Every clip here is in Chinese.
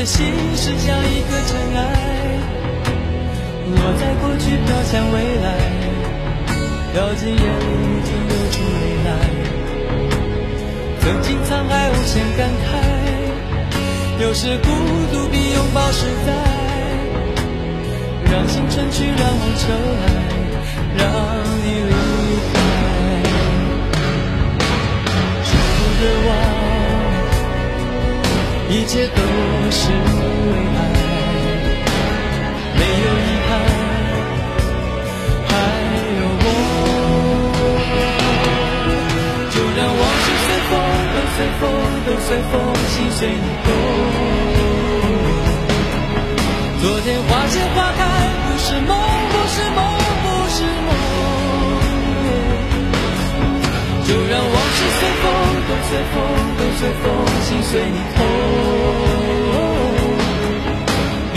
的心是像一颗尘埃，落在过去飘向未来，掉进眼里就流出泪来。曾经沧海无限感慨，有时孤独比拥抱实在。让青春去，让梦秋来，让你离是为爱，没有遗憾，还有我。就让往事随风，都随风，都随风，心随你动。昨天花谢花开，不是梦，不是梦，不是梦。就让往事随风，都随风，都随风，心随你痛。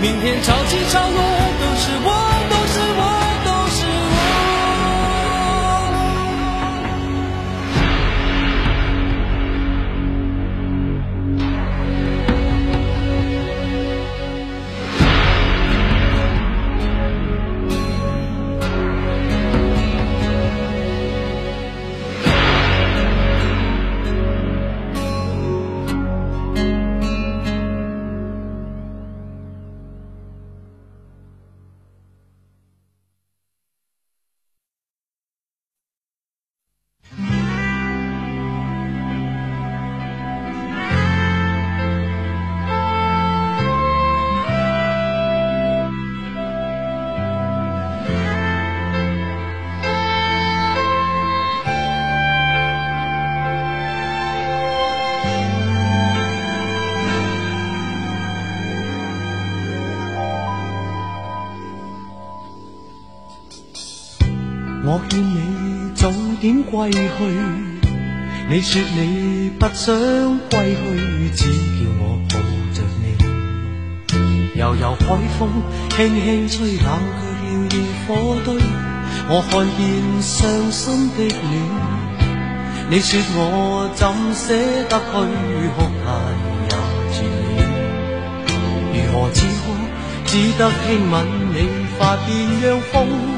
明天潮起潮落，都是我。归去，你说你不想归去，只叫我抱着你。悠悠海风轻轻吹，冷却了野火堆。我看见伤心的你，你说我怎舍得去哭态也绝了？如何止哭？只得轻吻你发边，让风。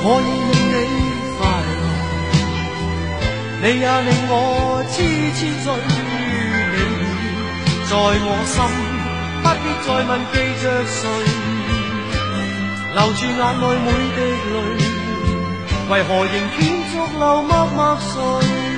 我已令你快乐，你也令我痴痴醉。你在我心，不必再问记着谁，留住眼内每滴泪，为何仍眷逐流默默睡？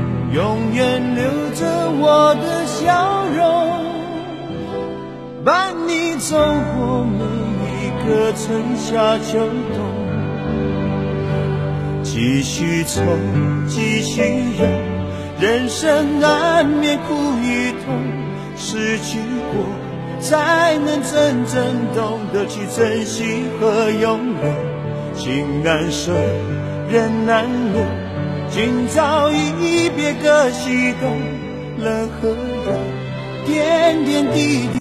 永远留着我的笑容，伴你走过每一个春夏秋冬。继续愁，继续忍，人生难免苦与痛，失去过才能真正懂得去珍惜和拥有。情难舍，人难留。今朝一别各西东，冷和热，点点滴滴。